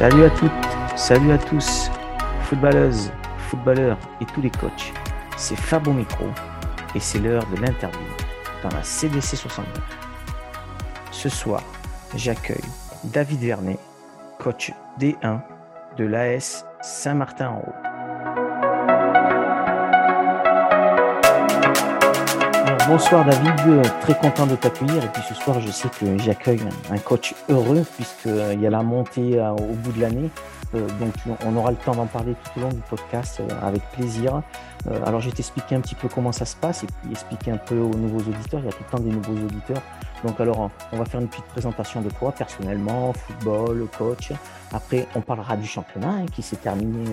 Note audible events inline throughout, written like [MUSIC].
Salut à toutes, salut à tous, footballeuses, footballeurs et tous les coachs. C'est Fab micro et c'est l'heure de l'interview dans la CDC 69. Ce soir, j'accueille David Vernet, coach D1 de l'AS Saint-Martin-en-Haut. Bonsoir David, très content de t'accueillir. Et puis ce soir, je sais que j'accueille un coach heureux puisqu'il y a la montée euh, au bout de l'année. Euh, donc on aura le temps d'en parler tout au long du podcast euh, avec plaisir. Alors je vais t'expliquer un petit peu comment ça se passe et puis expliquer un peu aux nouveaux auditeurs. Il y a tout le temps des nouveaux auditeurs. Donc alors on va faire une petite présentation de toi personnellement, football, coach. Après on parlera du championnat hein, qui s'est terminé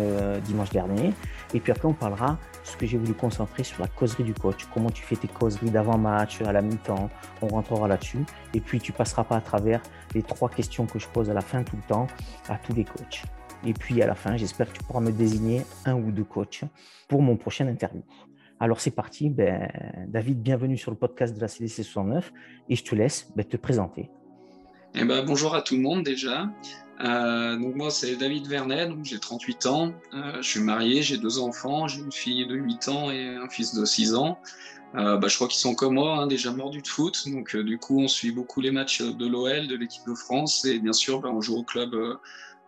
dimanche dernier. Et puis après on parlera ce que j'ai voulu concentrer sur la causerie du coach. Comment tu fais tes causeries d'avant-match, à la mi-temps. On rentrera là-dessus. Et puis tu passeras pas à travers les trois questions que je pose à la fin tout le temps à tous les coachs. Et puis à la fin, j'espère que tu pourras me désigner un ou deux coachs pour mon prochain interview. Alors c'est parti, ben, David, bienvenue sur le podcast de la CDC 69 et je te laisse ben, te présenter. Eh ben, bonjour à tout le monde déjà. Euh, donc moi c'est David Vernet, j'ai 38 ans, euh, je suis marié, j'ai deux enfants, j'ai une fille de 8 ans et un fils de 6 ans. Euh, bah, je crois qu'ils sont comme moi, hein, déjà mordus de foot, donc du coup on suit beaucoup les matchs de l'OL, de l'équipe de France et bien sûr bah, on joue au club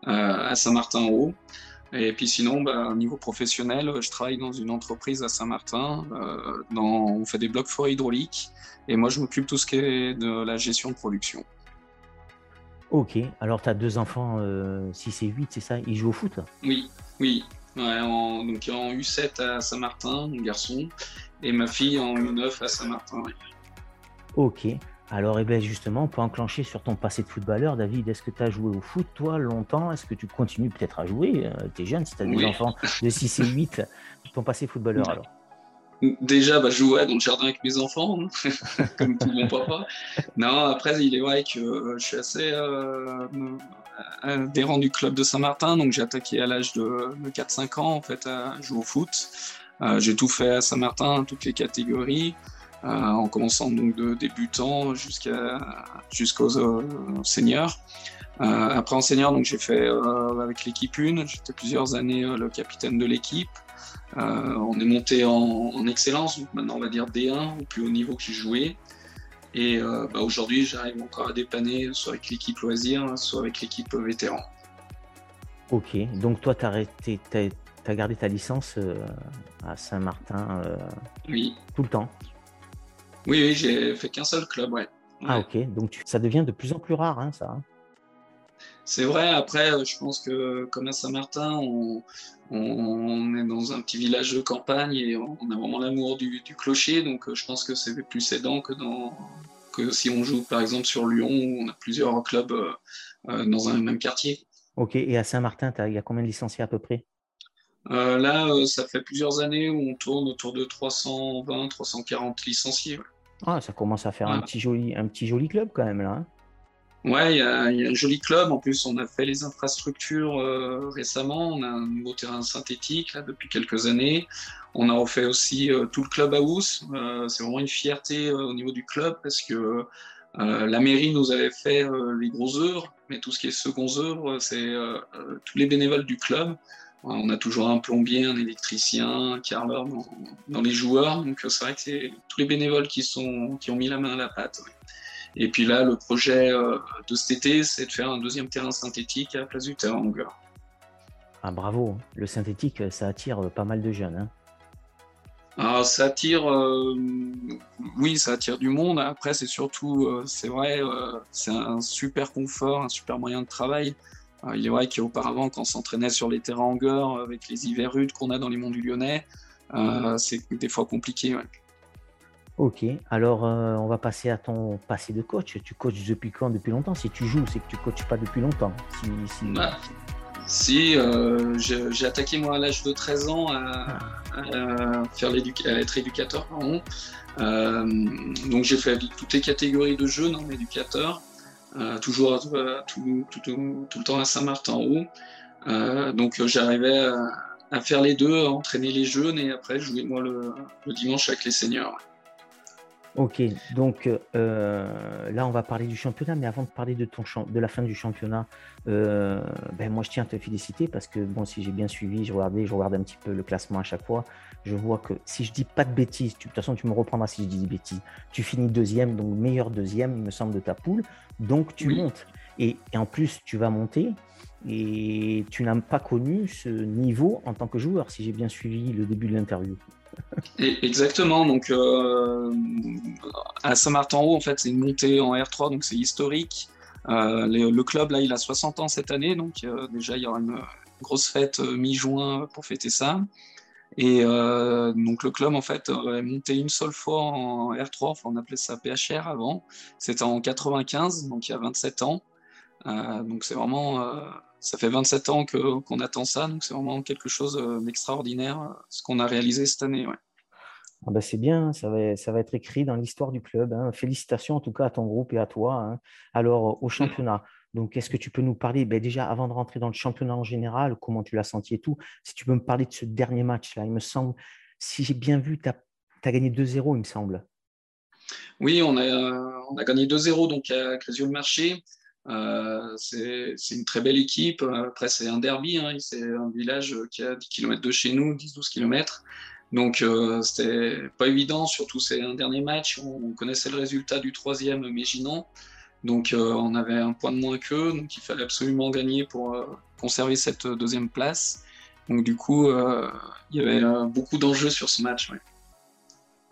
à Saint-Martin-en-Haut. Et puis sinon, bah, au niveau professionnel, je travaille dans une entreprise à Saint-Martin. on fait des blocs forêts hydrauliques. Et moi, je m'occupe tout ce qui est de la gestion de production. Ok, alors tu as deux enfants, 6 et 8, c'est ça? Ils jouent au foot? Oui, oui. en, donc en U7 à Saint-Martin, mon garçon, et ma fille en U9 à Saint-Martin. Ok, alors, eh ben, justement, on peut enclencher sur ton passé de footballeur. David, est-ce que tu as joué au foot, toi, longtemps? Est-ce que tu continues peut-être à jouer euh, Tu es jeune, si tu as des enfants de 6 et 8, ton passé footballeur alors? Déjà, bah, je jouais dans le jardin avec mes enfants, hein, [LAUGHS] comme tout mon papa. Non, après, il est vrai que euh, je suis assez euh, adhérent du club de Saint-Martin, donc j'ai attaqué à l'âge de, 4-5 ans en fait à jouer au foot. j'ai tout fait à Saint-Martin, toutes les catégories. Euh, en commençant donc de débutants jusqu'à jusqu'aux euh, seniors. Euh, après en senior, donc j'ai fait avec l'équipe 1, j'étais plusieurs années le capitaine de l'équipe. on est monté en, excellence, donc maintenant on va dire D1, au plus haut niveau que j'ai joué. Et bah, aujourd'hui, j'arrive encore à dépanner soit avec l'équipe loisir, soit avec l'équipe vétéran. Ok, donc toi, tu as, as, gardé ta licence à Saint-Martin oui. tout le temps oui, oui j'ai fait qu'un seul club, ouais. Ah ok, donc ça devient de plus en plus rare, hein, ça. Hein. C'est vrai, après, je pense que comme à Saint-Martin, on, est dans un petit village de campagne et on a vraiment l'amour du, clocher, donc je pense que c'est plus aidant que, dans, que si on joue par exemple sur Lyon où on a plusieurs clubs euh, euh, dans un même quartier. Ok, et à Saint-Martin, il y a combien de licenciés à peu près? Euh, là, euh, ça fait plusieurs années où on tourne autour de 320, 340 licenciés. Ah, ça commence à faire un, petit joli, un petit joli club quand même là. Hein. ouais, il y, a un joli club. En plus, on a fait les infrastructures euh, récemment. On a un nouveau terrain synthétique là, depuis quelques années. On a refait aussi tout le club house. c'est vraiment une fierté au niveau du club parce que la mairie nous avait fait les gros œuvres, mais tout ce qui est second œuvre, c'est tous les bénévoles du club. On a toujours un plombier, un électricien, un carreleur dans, les joueurs. Donc c'est vrai que c'est tous les bénévoles qui, sont, qui ont mis la main à la pâte. Et puis là, le projet euh, de cet été, c'est de faire un deuxième terrain synthétique à la place du terrain longueur. Ah bravo, le synthétique, ça attire pas mal de jeunes. Hein. Alors, ça attire, euh, oui, ça attire du monde. Après, c'est surtout, euh, c'est vrai, c'est un super confort, un super moyen de travail. Euh, il est vrai qu'auparavant, quand on s'entraînait sur les terrains en avec les hivers rudes qu'on a dans les monts du Lyonnais, euh, c'est des fois compliqué. Ok, alors euh, on va passer à ton passé de coach. Tu coaches depuis quand Depuis longtemps? Si tu joues, c'est que tu coaches pas depuis longtemps. Si, j'ai attaqué moi à l'âge de 13 ans à, faire être éducateur. donc j'ai fait toutes les catégories de jeunes en éducateur. Euh, toujours euh, tout, le temps à Saint-Martin en haut. Euh, donc j'arrivais à, faire les deux, à entraîner les jeunes et après jouer moi le, dimanche avec les seniors. Ok, donc là on va parler du championnat, mais avant de parler de, ton de la fin du championnat, ben moi je tiens à te féliciter parce que bon, si j'ai bien suivi, je regardais, je regarde un petit peu le classement à chaque fois, je vois que si je dis pas de bêtises, de toute façon tu me reprendras si je dis des bêtises, tu finis deuxième, donc meilleur deuxième il me semble de ta poule, donc tu montes. Et, et, en plus tu vas monter et tu n'as pas connu ce niveau en tant que joueur, si j'ai bien suivi le début de l'interview. [LAUGHS] Exactement. Donc, euh, à Saint-Martin-Haut, en fait, c'est une montée en R3, donc c'est historique. Euh, le club, là, il a 60 ans cette année, donc euh, déjà, il y aura une grosse fête mi-juin pour fêter ça. Et donc, le club, en fait, est monté une seule fois en R3, enfin, on appelait ça PHR avant. C'était en 95, donc il y a 27 ans. donc, c'est vraiment ça fait 27 ans qu'on attend ça, donc c'est vraiment quelque chose euh, d'extraordinaire, euh, ce qu'on a réalisé cette année. Ah bah c'est bien, ça va, ça va être écrit dans l'histoire du club. Hein. Félicitations en tout cas à ton groupe et à toi. Hein. Alors, au championnat, donc est-ce que tu peux nous parler, ben, déjà avant de rentrer dans le championnat en général, comment tu l'as senti et tout, si tu peux me parler de ce dernier match-là, il me semble, si j'ai bien vu, tu as, gagné 2-0, il me semble. Oui, on a, on a gagné 2-0 donc à Crézieux-le-Marché. Euh, c'est une très belle équipe. Après, c'est un derby. Hein. C'est un village qui a 10 km de chez nous, 10-12 km. Donc, euh, c'était pas évident, surtout c'est un dernier match. On, connaissait le résultat du troisième Méginan. Donc, euh, on avait un point de moins qu'eux. Donc, il fallait absolument gagner pour conserver cette deuxième place. Donc, du coup, il y avait beaucoup d'enjeux sur ce match.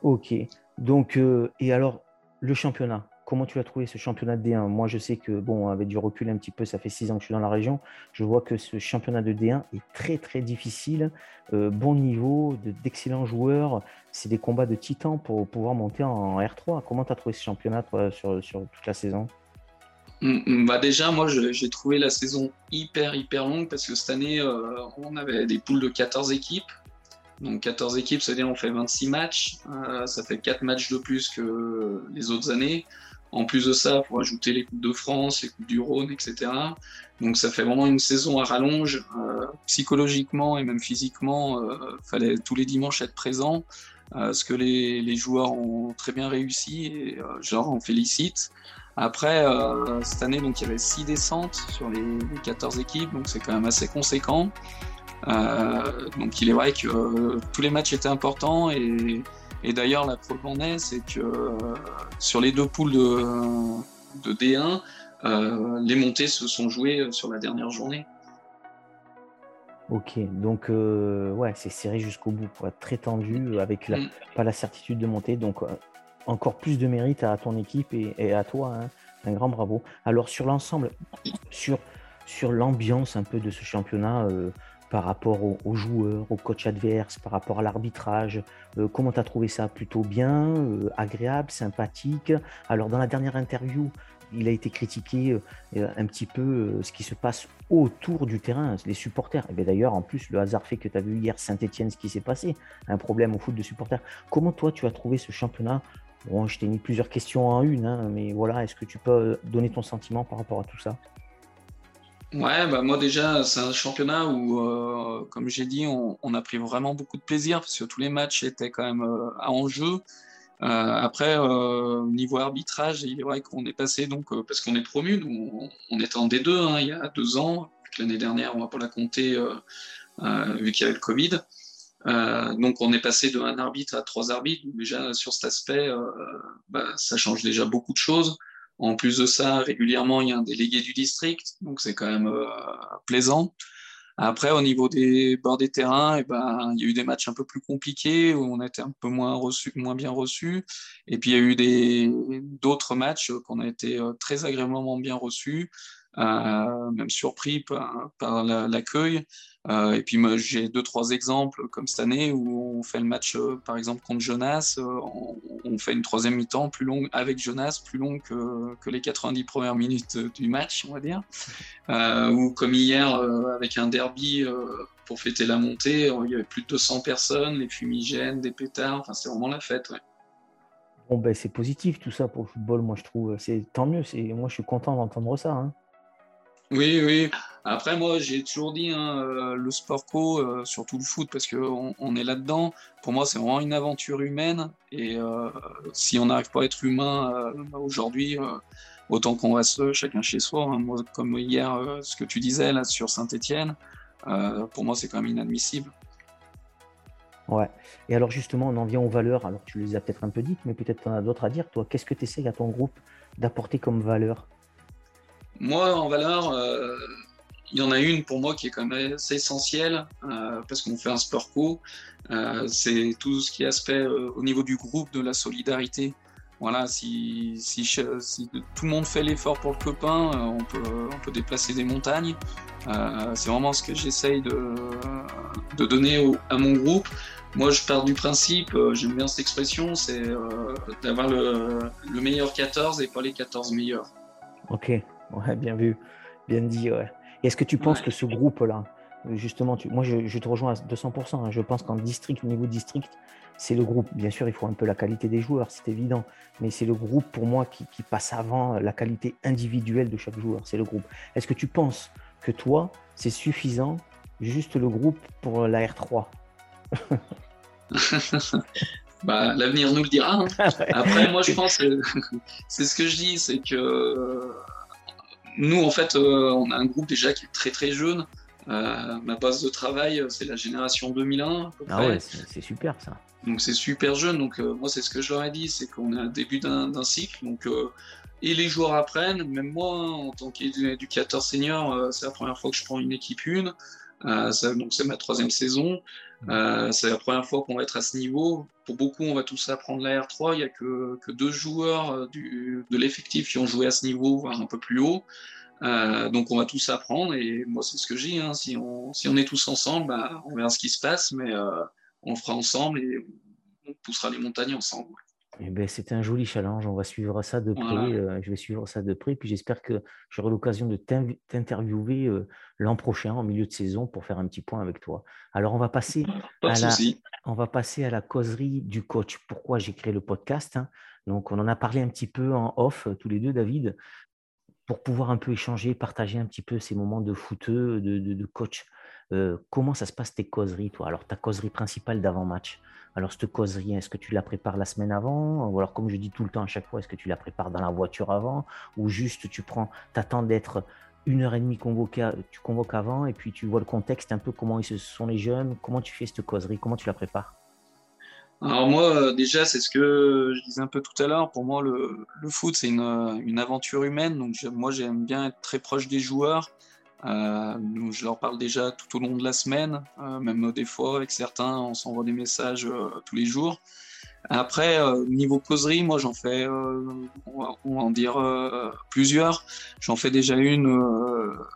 Ok. Donc, et alors, le championnat? Comment tu as trouvé ce championnat de D1 Moi, je sais que, bon, avec du recul un petit peu, ça fait six ans que je suis dans la région. Je vois que ce championnat de D1 est très, très difficile. Euh, bon niveau, d'excellents joueurs. C'est des combats de titans pour pouvoir monter en R3. Comment tu as trouvé ce championnat sur, toute la saison? Mm, mm, bah déjà, moi, j'ai trouvé la saison hyper, hyper longue parce que cette année, euh, on avait des poules de 14 équipes. Donc 14 équipes, c'est-à-dire on fait 26 matchs. Euh, ça fait 4 matchs de plus que les autres années. En plus de ça, pour ajouter les Coupes de France, les Coupes du Rhône, etc. Donc ça fait vraiment une saison à rallonge. Euh, psychologiquement et même physiquement, euh, fallait tous les dimanches être présent. Euh, ce que les, les, joueurs ont très bien réussi et genre on félicite. Après, cette année, donc, il y avait 6 descentes sur les, les 14 équipes, donc c'est quand même assez conséquent. donc il est vrai que tous les matchs étaient importants et et d'ailleurs, la preuve en est, c'est que euh, sur les deux poules de, D1, euh, les montées se sont jouées sur la dernière journée. Ok, donc euh, ouais, c'est serré jusqu'au bout, très tendu, avec mm. pas la certitude de monter. Donc encore plus de mérite à ton équipe et, à toi. Hein. Un grand bravo. Alors sur l'ensemble, sur, sur l'ambiance un peu de ce championnat, par rapport aux, joueurs, au coach adverse, par rapport à l'arbitrage. Euh, comment tu as trouvé ça? Plutôt bien, euh, agréable, sympathique? Alors, dans la dernière interview, il a été critiqué euh, un petit peu ce qui se passe autour du terrain, les supporters. Et d'ailleurs, en plus, le hasard fait que tu as vu hier Saint-Etienne ce qui s'est passé, un problème au foot de supporters. Comment toi, tu as trouvé ce championnat? Bon, je t'ai mis plusieurs questions en une, hein, mais voilà, est-ce que tu peux donner ton sentiment par rapport à tout ça? Ouais, bah moi déjà, c'est un championnat où, euh, comme j'ai dit, on, a pris vraiment beaucoup de plaisir parce que tous les matchs étaient quand même euh, à enjeu. Euh, après, niveau arbitrage, il est vrai qu'on est passé, donc, parce qu'on est promu, on, était en D2 hein, il y a deux ans. L'année dernière, on va pas la compter vu qu'il y avait le Covid. donc on est passé de un arbitre à trois arbitres. Déjà sur cet aspect, bah, ça change déjà beaucoup de choses. En plus de ça, régulièrement, il y a un délégué du district, donc c'est quand même euh, plaisant. Après, au niveau des bords des terrains, eh ben, il y a eu des matchs un peu plus compliqués où on a été un peu moins, moins bien reçus. Et puis, il y a eu d'autres matchs qu'on a été euh, très agréablement bien reçus. Euh, même surpris par, l'accueil. Euh, et puis j'ai deux, trois exemples comme cette année où on fait le match, euh, par exemple, contre Jonas, on, fait une troisième mi-temps plus longue avec Jonas, plus longue que, les 90 premières minutes du match, on va dire. ou comme hier, avec un derby pour fêter la montée, il y avait plus de 200 personnes, les fumigènes, des pétards, enfin c'est vraiment la fête. Bon, ben, c'est positif tout ça pour le football, moi je trouve. C'est tant mieux. Moi je suis content d'entendre ça. Hein. Oui, oui. Après, moi, j'ai toujours dit, hein, euh, le sport co, euh, surtout le foot, parce qu'on on est là-dedans, pour moi, c'est vraiment une aventure humaine. Et euh, si on n'arrive pas à être humain aujourd'hui, autant qu'on reste chacun chez soi. Hein. Moi, comme hier, ce que tu disais là sur Saint-Etienne, pour moi, c'est quand même inadmissible. Ouais. Et alors, justement, on en vient aux valeurs. Alors, tu les as peut-être un peu dites, mais peut-être tu en as d'autres à dire. Toi, qu'est-ce que tu essayes à ton groupe d'apporter comme valeur? Moi, en valeur, il y en a une pour moi qui est quand même assez essentielle euh, parce qu'on fait un sport co. Euh, c'est tout ce qui est aspect euh, au niveau du groupe de la solidarité. Voilà, si, si, si tout le monde fait l'effort pour le copain, on, peut, on peut déplacer des montagnes. c'est vraiment ce que j'essaye de, de donner à mon groupe. Moi, je pars du principe, j'aime bien cette expression, c'est d'avoir le, le meilleur 14 et pas les 14 meilleurs. Ok, ouais, bien vu, bien dit, ouais. Est-ce que tu penses que ce groupe-là, justement, moi je, te rejoins à 200%, hein. je pense qu'en district, niveau district, c'est le groupe. Bien sûr, il faut un peu la qualité des joueurs, c'est évident, mais c'est le groupe pour moi qui, passe avant la qualité individuelle de chaque joueur, c'est le groupe. Est-ce que tu penses que toi, c'est suffisant, juste le groupe pour la R3 [LAUGHS] bah, L'avenir nous le dira. Hein. [LAUGHS] Après, moi je pense, que [LAUGHS] c'est ce que je dis, c'est que nous, en fait, euh, on a un groupe déjà qui est très très jeune. Euh, ma base de travail, c'est la génération 2001. ah ouais, c'est super ça. Donc c'est super jeune. Donc euh, moi, c'est ce que je leur ai dit, c'est qu'on est au début d'un cycle. Donc et les joueurs apprennent. Même moi, hein, en tant qu'éducateur senior, c'est la première fois que je prends une équipe une. Donc c'est ma troisième saison. Mmh. c'est la première fois qu'on va être à ce niveau. Pour beaucoup, on va tous apprendre la R3. Il n'y a que, que, deux joueurs du, de l'effectif qui ont joué à ce niveau, voire un peu plus haut. Euh, donc on va tous apprendre et moi c'est ce que j'ai. Hein. Si, on, si on est tous ensemble, bah, on verra ce qui se passe, mais euh, on le fera ensemble et on poussera les montagnes ensemble. Eh ben, c'est un joli challenge. On va suivre ça de près. Euh, je vais suivre ça de près. Puis j'espère que j'aurai l'occasion de t'interviewer l'an prochain, en milieu de saison, pour faire un petit point avec toi. Alors, on va passer, à la, on va passer à la causerie du coach. Pourquoi j'ai créé le podcast hein? Donc, on en a parlé un petit peu en off, tous les deux, David pour pouvoir un peu échanger, partager un petit peu ces moments de footeux, de, coach. Euh, comment ça se passe tes causeries, toi? Alors, ta causerie principale d'avant-match? Alors, cette causerie, est-ce que tu la prépares la semaine avant? Ou alors, comme je dis tout le temps à chaque fois, est-ce que tu la prépares dans la voiture avant? Ou juste tu prends, t'attends d'être une heure et demie convoqué, tu convoques avant et puis tu vois le contexte, un peu comment ils se sont les jeunes, comment tu fais cette causerie, comment tu la prépares? Alors moi, euh, déjà, c'est ce que je disais un peu tout à l'heure. Pour moi, le, foot, c'est une, aventure humaine. Donc moi, j'aime bien être très proche des joueurs. Euh, je leur parle déjà tout au long de la semaine, euh, même des fois avec certains, on s'envoie des messages tous les jours. Après, niveau causerie, moi, j'en fais, on va, dire plusieurs. J'en fais déjà une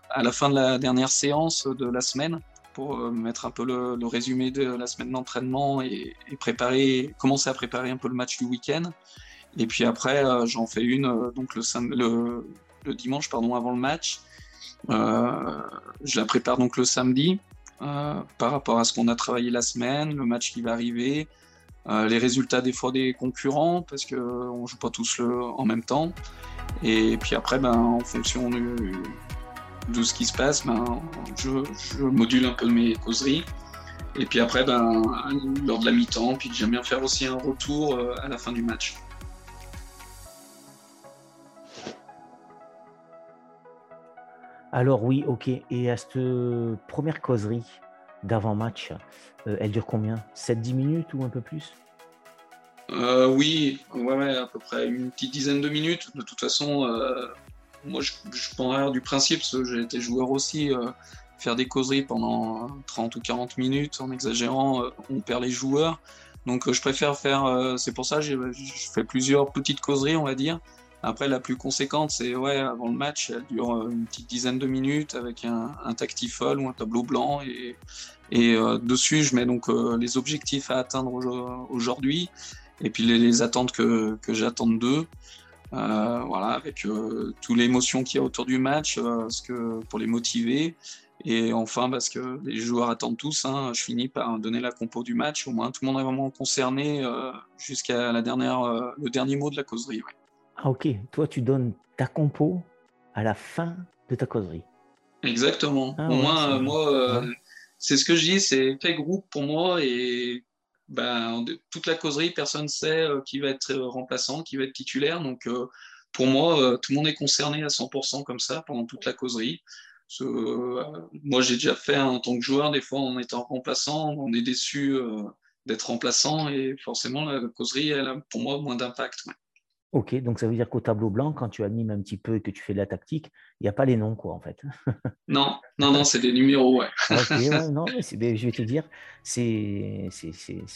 à la fin de la dernière séance de la semaine pour euh, mettre un peu le, résumé de la semaine d'entraînement et, préparer, commencer à préparer un peu le match du week-end. Et puis après, euh, j'en fais une euh, donc le, le, dimanche pardon, avant le match. Je la prépare donc le samedi par rapport à ce qu'on a travaillé la semaine, le match qui va arriver, les résultats des fois des concurrents parce qu'on ne joue pas tous en même temps. Et puis après, ben, en fonction du, de ce qui se passe, ben, je, module un peu mes causeries. Et puis après, ben, lors de la mi-temps, puis j'aime bien faire aussi un retour euh, à la fin du match. Alors oui, ok. Et à cette première causerie d'avant-match, euh, elle dure combien? 7-10 minutes ou un peu plus? Euh, Oui, ouais, à peu près une petite dizaine de minutes. De toute façon, moi, je, je prends du principe, parce que j'ai été joueur aussi, euh, faire des causeries pendant 30 ou 40 minutes, en exagérant, euh, on perd les joueurs. Donc, euh, je préfère faire. c'est pour ça que je fais plusieurs petites causeries, on va dire. Après, la plus conséquente, c'est ouais, avant le match, elle dure une petite dizaine de minutes avec un, un tactifol ou un tableau blanc. Et, et dessus, je mets donc les objectifs à atteindre aujourd'hui et puis les, les attentes que, que j'attends d'eux. Euh, voilà, avec euh, toute l'émotion qu'il y a autour du match, euh, parce que, pour les motiver. Et enfin, parce que les joueurs attendent tous, hein, je finis par donner la compo du match. Au moins, tout le monde est vraiment concerné jusqu'à la dernière, le dernier mot de la causerie. Ah ok, toi tu donnes ta compo à la fin de ta causerie. Exactement. Ah moi, c'est ce que je dis, c'est fait groupe pour moi et ben, toute la causerie, personne ne sait qui va être remplaçant, qui va être titulaire. Donc, pour moi, tout le monde est concerné à 100% comme ça pendant toute la causerie. moi, j'ai déjà fait en tant que joueur, des fois en étant remplaçant, on est déçu d'être remplaçant et forcément la causerie, elle a pour moi moins d'impact. Ok, donc ça veut dire qu'au tableau blanc, quand tu animes un petit peu et que tu fais de la tactique, il n'y a pas les noms, quoi, en fait. non, non, non, c'est des numéros, ouais. [LAUGHS] ok, non, mais je vais te dire, c'est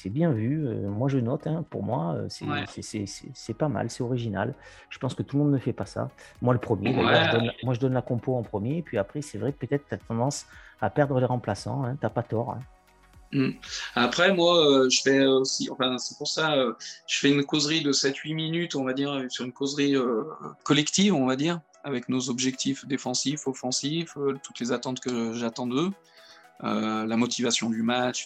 bien vu. Euh, moi, je note, hein, pour moi, euh, c'est pas mal, c'est original. Je pense que tout le monde ne fait pas ça. Moi, le premier, moi, je donne la compo en premier, et puis après, c'est vrai que peut-être tu as tendance à perdre les remplaçants, hein, tu n'as pas tort. Hein. Mm. Après, moi, euh, je fais aussi, enfin, c'est pour ça, euh, je fais une causerie de 7-8 minutes, on va dire, sur une causerie euh, collective, on va dire, avec nos objectifs défensifs, offensifs, toutes les attentes que j'attends d'eux, la motivation du match,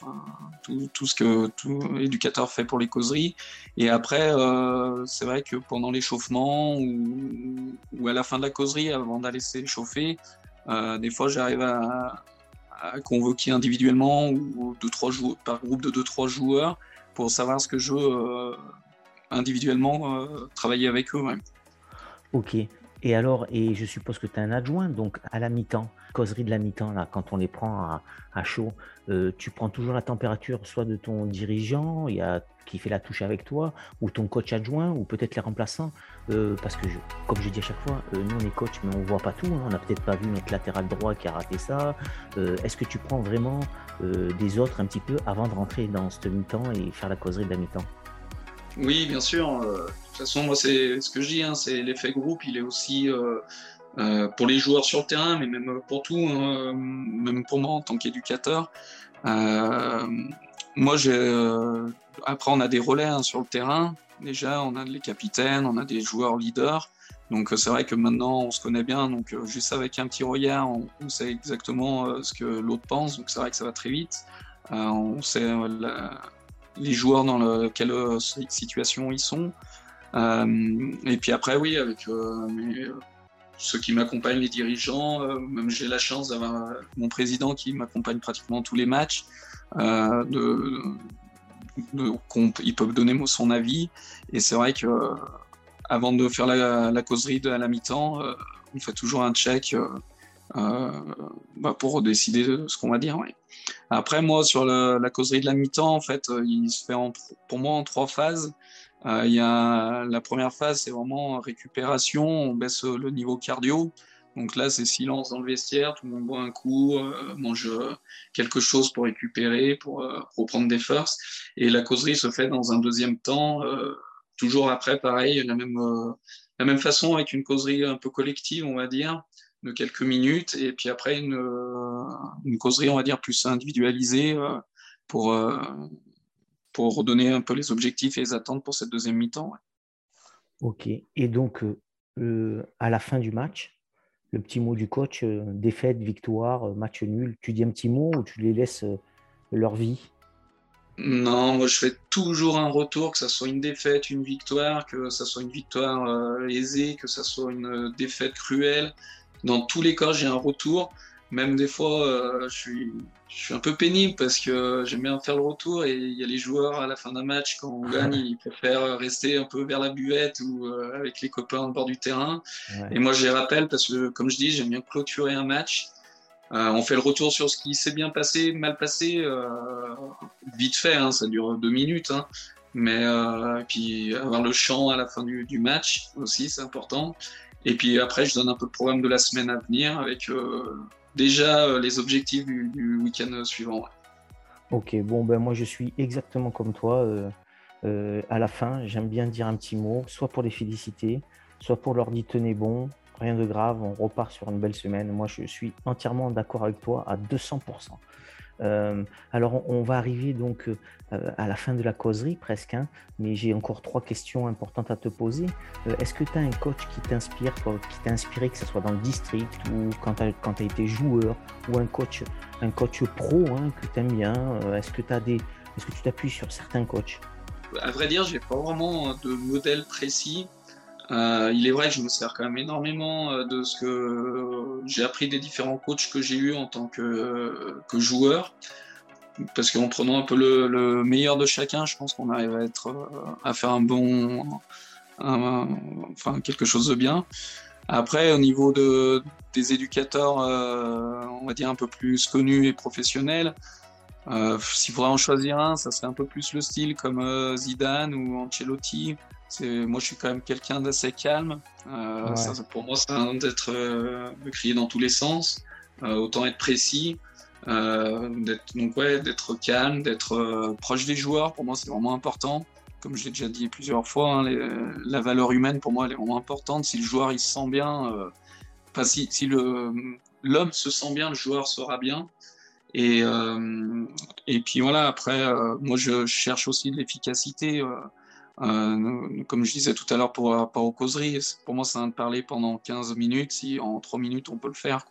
tout, ce que tout éducateur fait pour les causeries. Et après, c'est vrai que pendant l'échauffement ou, ou, à la fin de la causerie, avant d'aller s'échauffer, des fois, j'arrive à à convoquer individuellement ou deux, trois joueurs, par groupe de 2-3 joueurs pour savoir ce que je veux euh, individuellement euh, travailler avec eux. Ok. Et alors, et je suppose que tu es un adjoint, donc à la mi-temps, causerie de la mi-temps, là, quand on les prend à, chaud, euh, tu prends toujours la température soit de ton dirigeant, y a qui fait la touche avec toi, ou ton coach adjoint, ou peut-être les remplaçants. Euh, parce que, comme je dis à chaque fois, euh, nous on est coach, mais on voit pas tout. Hein. On n'a peut-être pas vu notre latéral droit qui a raté ça. Est-ce que tu prends vraiment des autres un petit peu avant de rentrer dans ce mi-temps et faire la causerie de la mi-temps? Oui, bien sûr. de toute façon, moi, c'est ce que je dis, hein, c'est l'effet groupe, il est aussi. pour les joueurs sur le terrain, mais même pour tout, hein, même pour moi en tant qu'éducateur. moi, j'ai après, on a des relais hein, sur le terrain. Déjà, on a les capitaines, on a des joueurs leaders. Donc, euh, c'est vrai que maintenant, on se connaît bien. Donc, euh, juste avec un petit regard, on, sait exactement euh, ce que l'autre pense. Donc, c'est vrai que ça va très vite. on sait les joueurs dans quelle situation ils sont. et puis après, oui, avec ceux qui m'accompagnent, les dirigeants, même j'ai la chance d'avoir mon président qui m'accompagne pratiquement tous les matchs. de, ils peuvent donner son avis. Et c'est vrai que euh, avant de faire la, causerie de, à la mi-temps, euh, on fait toujours un check euh, bah, pour décider de ce qu'on va dire. Après, moi, sur la, causerie de la mi-temps, en fait, il se fait pour moi en trois phases. il y a la première phase, c'est vraiment récupération, on baisse le niveau cardio. Donc là, c'est silence dans le vestiaire, tout le monde boit un coup, euh, mange euh, quelque chose pour récupérer, pour euh, reprendre des forces. Et la causerie se fait dans un deuxième temps, toujours après, pareil, la même, la même façon, avec une causerie un peu collective, on va dire, de quelques minutes. Et puis après, une, une causerie, on va dire, plus individualisée pour, pour redonner un peu les objectifs et les attentes pour cette deuxième mi-temps. Ok. Et donc, à la fin du match, le petit mot du coach, euh, défaite, victoire, euh, match nul, tu dis un petit mot ou tu les laisses euh, leur vie? Non, moi je fais toujours un retour, que ce soit une défaite, une victoire, que ce soit une victoire aisée, que ce soit une défaite cruelle. Dans tous les cas, j'ai un retour. Même des fois, je suis je suis un peu pénible parce que j'aime bien faire le retour et il y a les joueurs à la fin d'un match, quand on gagne, [LAUGHS] ils préfèrent rester un peu vers la buvette ou euh, avec les copains au bord du terrain. Et moi, je les rappelle parce que, comme je dis, j'aime bien clôturer un match. Euh, on fait le retour sur ce qui s'est bien passé, mal passé, euh, vite fait, hein, ça dure deux minutes. Hein. Mais euh, puis avoir le chant à la fin du, du match aussi, c'est important. Et puis après, je donne un peu le programme de la semaine à venir avec euh, déjà euh, les objectifs du, week-end suivant. Ok, bon, ben moi je suis exactement comme toi. Euh, à la fin, j'aime bien dire un petit mot, soit pour les féliciter, soit pour leur dire tenez bon, rien de grave, on repart sur une belle semaine. Moi je suis entièrement d'accord avec toi à 200%. Euh, alors, on, va arriver donc euh, à la fin de la causerie presque, hein, mais j'ai encore trois questions importantes à te poser. Euh, est-ce que tu as un coach qui t'inspire, qui t'a inspiré, que ce soit dans le district ou quand tu as, été joueur, ou un coach, un coach pro hein, que tu aimes bien Est-ce que, est-ce que tu t'appuies sur certains coachs? À vrai dire, j'ai pas vraiment de modèle précis. Euh, il est vrai que je me sers quand même énormément euh, de ce que j'ai appris des différents coachs que j'ai eus en tant que, joueur. Parce qu'en prenant un peu le, meilleur de chacun, je pense qu'on arrive à, être, à faire un bon, enfin quelque chose de bien. Après, au niveau de, des éducateurs, on va dire un peu plus connus et professionnels, euh, S'il faudrait en choisir un, ça serait un peu plus le style comme euh, Zidane ou Ancelotti. Moi, je suis quand même quelqu'un d'assez calme. Euh, pour moi, c'est d'être euh, crier dans tous les sens. Euh, autant être précis. d'être donc ouais, d'être calme, d'être proche des joueurs. Pour moi, c'est vraiment important. Comme je l'ai déjà dit plusieurs fois, hein, la valeur humaine pour moi, elle est vraiment importante. Si le joueur il se sent bien, enfin si, si l'homme se sent bien, le joueur sera bien. Et, euh, et puis voilà, après, euh, moi je cherche aussi de l'efficacité. Euh, euh, comme je disais tout à l'heure pour rapport aux causeries, pour moi, c'est de parler pendant 15 minutes. Si en 3 minutes, on peut le faire.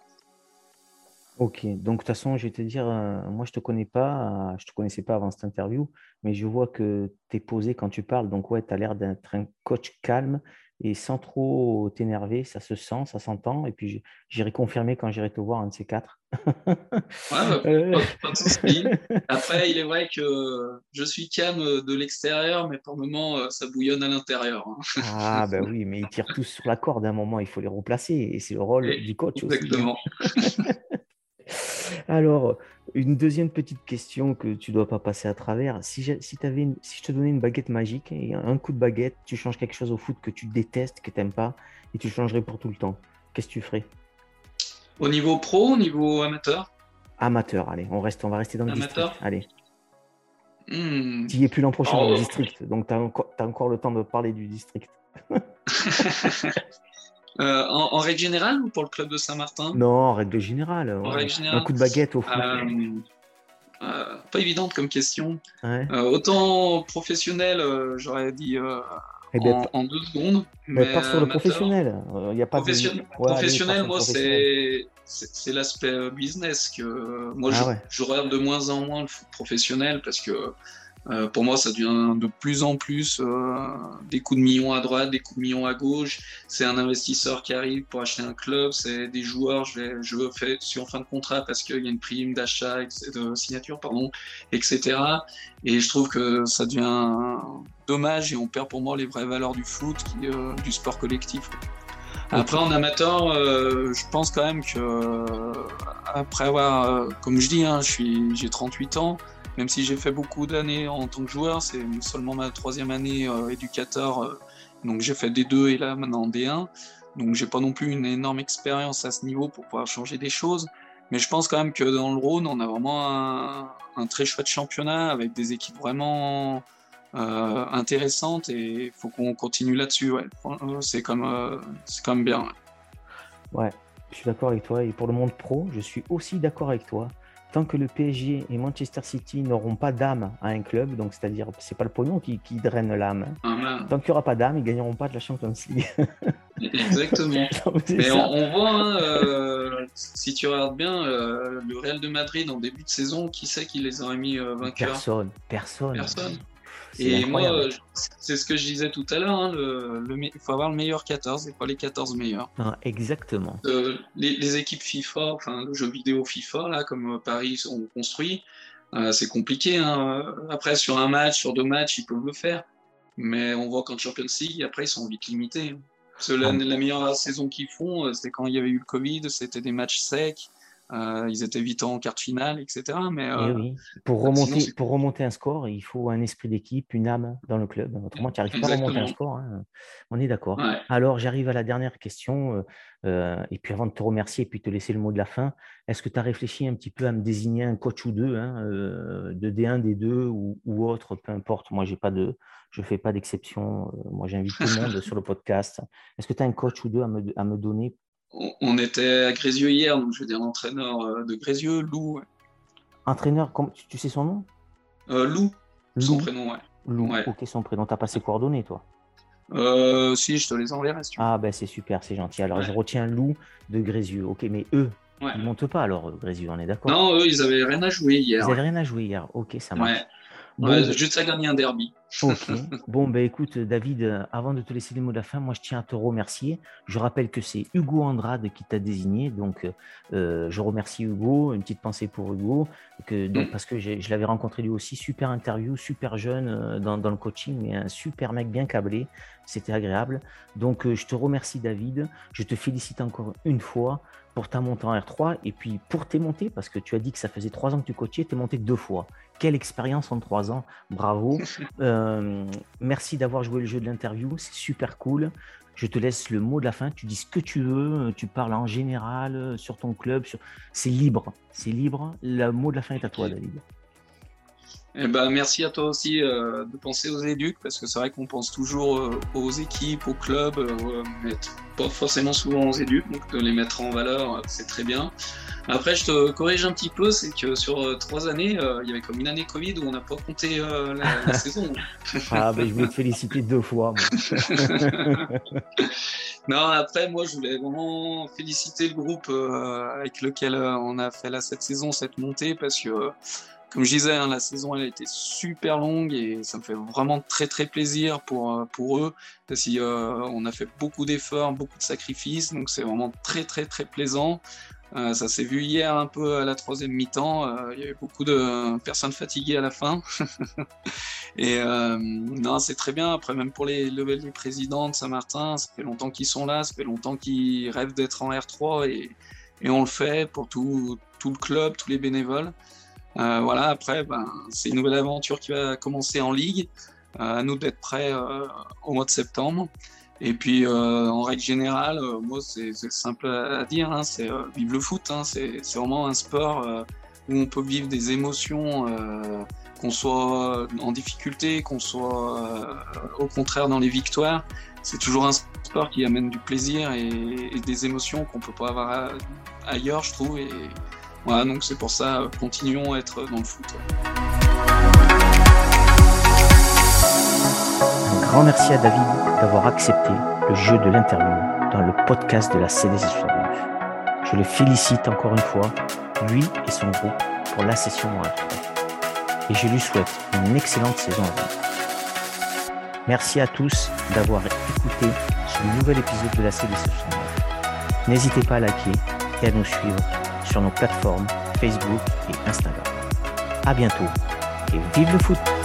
Ok, donc de toute façon, je vais te dire, moi je te connais pas, je te connaissais pas avant cette interview, mais je vois que tu es posé quand tu parles. Donc ouais, tu as l'air d'être un coach calme et sans trop t'énerver, ça se sent, ça s'entend. Et puis j'irai confirmer quand j'irai te voir un de ces quatre. ouais, bah, [LAUGHS] euh. pas, de [LAUGHS] Après, il est vrai que je suis calme de l'extérieur, mais par moment, ça bouillonne à l'intérieur. Hein. ah, ben [LAUGHS] oui, mais ils tirent tous sur la corde à un moment, il faut les remplacer. Et c'est le rôle du coach aussi. Alors, une deuxième petite question que tu ne dois pas passer à travers. Si, si, si je te donnais une baguette magique et un coup de baguette, tu changes quelque chose au foot que tu détestes, que tu n'aimes pas, et tu changerais pour tout le temps, qu'est-ce que tu ferais? Au niveau pro, au niveau amateur? Amateur, allez, on, reste, on va rester dans le amateur? district. Allez. Hmm. Tu n'y es plus l'an prochain dans le oh. district, donc tu as, as, encore le temps de parler du district. [LAUGHS] Euh, en, règle générale ou pour le club de Saint-Martin? Non, en règle générale. En règle générale. Un coup de baguette au foot. Euh, euh, pas évidente comme question. autant professionnel, j'aurais dit eh ben, en, deux secondes. Mais, pas sur le professionnel. Il y a pas professionnel, professionnel moi, c'est l'aspect business que moi, ah je, regarde de moins en moins le foot professionnel parce que euh, pour moi, ça devient de plus en plus euh, des coups de millions à droite, des coups de millions à gauche. C'est un investisseur qui arrive pour acheter un club, c'est des joueurs. Je vais, je veux faire sur fin de contrat parce qu'il y a une prime d'achat, de signature, pardon, etc. Et je trouve que ça devient dommage et on perd pour moi les vraies valeurs du foot, euh, du sport collectif. Après, en amateur, je pense quand même que après avoir, comme je dis, hein, suis, j'ai 38 ans. Même si j'ai fait beaucoup d'années en tant que joueur, c'est seulement ma troisième année euh, éducateur. Euh, donc j'ai fait D2 et là maintenant D1. Donc j'ai pas non plus une énorme expérience à ce niveau pour pouvoir changer des choses. Mais je pense quand même que dans le Rhône, on a vraiment un, très chouette championnat avec des équipes vraiment euh, intéressantes et il faut qu'on continue là-dessus. Ouais. C'est comme, c'est comme bien. ouais, je suis d'accord avec toi. Et pour le monde pro, je suis aussi d'accord avec toi tant que le PSG et Manchester City n'auront pas d'âme à un club, donc c'est-à-dire c'est pas le pognon qui, draine l'âme. Ah, tant qu'il n'y aura pas d'âme, ils gagneront pas de la Champions League. [LAUGHS] Exactement. [LAUGHS] Mais on, voit, hein, euh, si tu regardes bien, euh, le Real de Madrid en début de saison, qui sait qui les aurait mis euh, vainqueurs? Personne, personne. Personne. Et moi, c'est ce que je disais tout à l'heure, hein, il faut avoir le meilleur 14 et pas les 14 meilleurs. Ah, exactement. Euh, les, équipes FIFA, enfin le jeu vidéo FIFA, là, comme Paris ont construit, euh, c'est compliqué. Hein. Après, sur un match, sur deux matchs, ils peuvent le faire. Mais on voit qu'en Champions League, après, ils sont vite limités. la, la, meilleure saison qu'ils font, euh, c'était quand il y avait eu le Covid, c'était des matchs secs. Euh, ils étaient vite en quart finale, etc. Mais eh euh, pour, remonter, pour remonter un score, il faut un esprit d'équipe, une âme dans le club. Autrement, tu n'arrives pas à remonter un score. Hein. On est d'accord. Alors, j'arrive à la dernière question. Euh, et puis, avant de te remercier et puis te laisser le mot de la fin, est-ce que tu as réfléchi un petit peu à me désigner un coach ou deux, hein, de D1, D2 ou, ou, autre, peu importe. Moi, j'ai pas de, je ne fais pas d'exception. moi, j'invite tout le monde [LAUGHS] sur le podcast. Est-ce que tu as un coach ou deux à me, à me donner on était à Grézieux hier, donc je veux dire l'entraîneur euh, de Grézieux, Lou. Entraîneur, tu, sais son nom? Euh, Lou. Son prénom, ouais. Lou, ok, son prénom. T'as pas ses coordonnées, toi? Euh, Si, je te les enverrai. ah, ben c'est super, c'est gentil. Alors, je retiens Lou de Grézieux. Ok, mais eux, ils montent pas alors, Grézieux, on est d'accord? Non, eux, ils avaient rien à jouer hier. Ils avaient rien à jouer hier. Ok, ça marche. Ouais. juste à gagner un derby. Ok. [LAUGHS] Bon, ben écoute, David, avant de te laisser les mots de la fin, moi je tiens à te remercier. Je rappelle que c'est Hugo Andrade qui t'a désigné. Donc, euh, je remercie Hugo. Une petite pensée pour Hugo. Que, donc, mm. Parce que je l'avais rencontré lui aussi. Super interview, super jeune euh, dans, dans, le coaching, mais un super mec bien câblé. C'était agréable. Donc, euh, je te remercie, David. Je te félicite encore une fois pour ta montée en R3 et puis pour tes montées, parce que tu as dit que ça faisait trois ans que tu coachais, tu es monté deux fois. Quelle expérience en trois ans, bravo. [LAUGHS] Euh, merci d'avoir joué le jeu de l'interview, c'est super cool. Je te laisse le mot de la fin, tu dis ce que tu veux, tu parles en général euh, sur ton club, sur... c'est libre, c'est libre. Le mot de la fin est à toi, David. Eh ben, merci à toi aussi euh, de penser aux éducs, parce que c'est vrai qu'on pense toujours euh, aux équipes, aux clubs, euh, mais pas forcément souvent aux éducs, donc de les mettre en valeur, c'est très bien. Après, je te corrige un petit peu, c'est que sur trois années, il y avait comme une année Covid où on n'a pas compté la, [LAUGHS] saison. ah, ben, je voulais te féliciter deux fois. [LAUGHS] non, après, moi, je voulais vraiment féliciter le groupe avec lequel on a fait là, cette saison, cette montée, parce que comme je disais, hein, la saison elle a été super longue et ça me fait vraiment très très plaisir pour, euh, pour eux parce euh, a fait beaucoup d'efforts, beaucoup de sacrifices, donc c'est vraiment très très très plaisant. Euh, ça s'est vu hier un peu à la troisième mi-temps. Il y avait beaucoup de personnes fatiguées à la fin. [LAUGHS] et non, c'est très bien. Après, même pour les, les présidents de Saint-Martin, ça fait longtemps qu'ils sont là, ça fait longtemps qu'ils rêvent d'être en R3 et, et on le fait pour tout, tout le club, tous les bénévoles. Euh, voilà, après, ben, c'est une nouvelle aventure qui va commencer en ligue. Euh, à nous d'être prêts euh, au mois de septembre. Et puis, en règle générale, moi, c'est simple à dire, hein, c'est vivre le foot. Hein, c'est vraiment un sport où on peut vivre des émotions, qu'on soit en difficulté, qu'on soit au contraire dans les victoires. C'est toujours un sport qui amène du plaisir et, et des émotions qu'on peut pas avoir ailleurs, je trouve. Et, voilà, donc c'est pour ça, continuons à être dans le foot. Un grand merci à David d'avoir accepté le jeu de l'interview dans le podcast de la CDC 69. Je le félicite encore une fois, lui et son groupe, pour la session en Et je lui souhaite une excellente saison à venir. Merci à tous d'avoir écouté ce nouvel épisode de la CDC 69. N'hésitez pas à liker et à nous suivre sur nos plateformes Facebook et Instagram. À bientôt et vive le foot!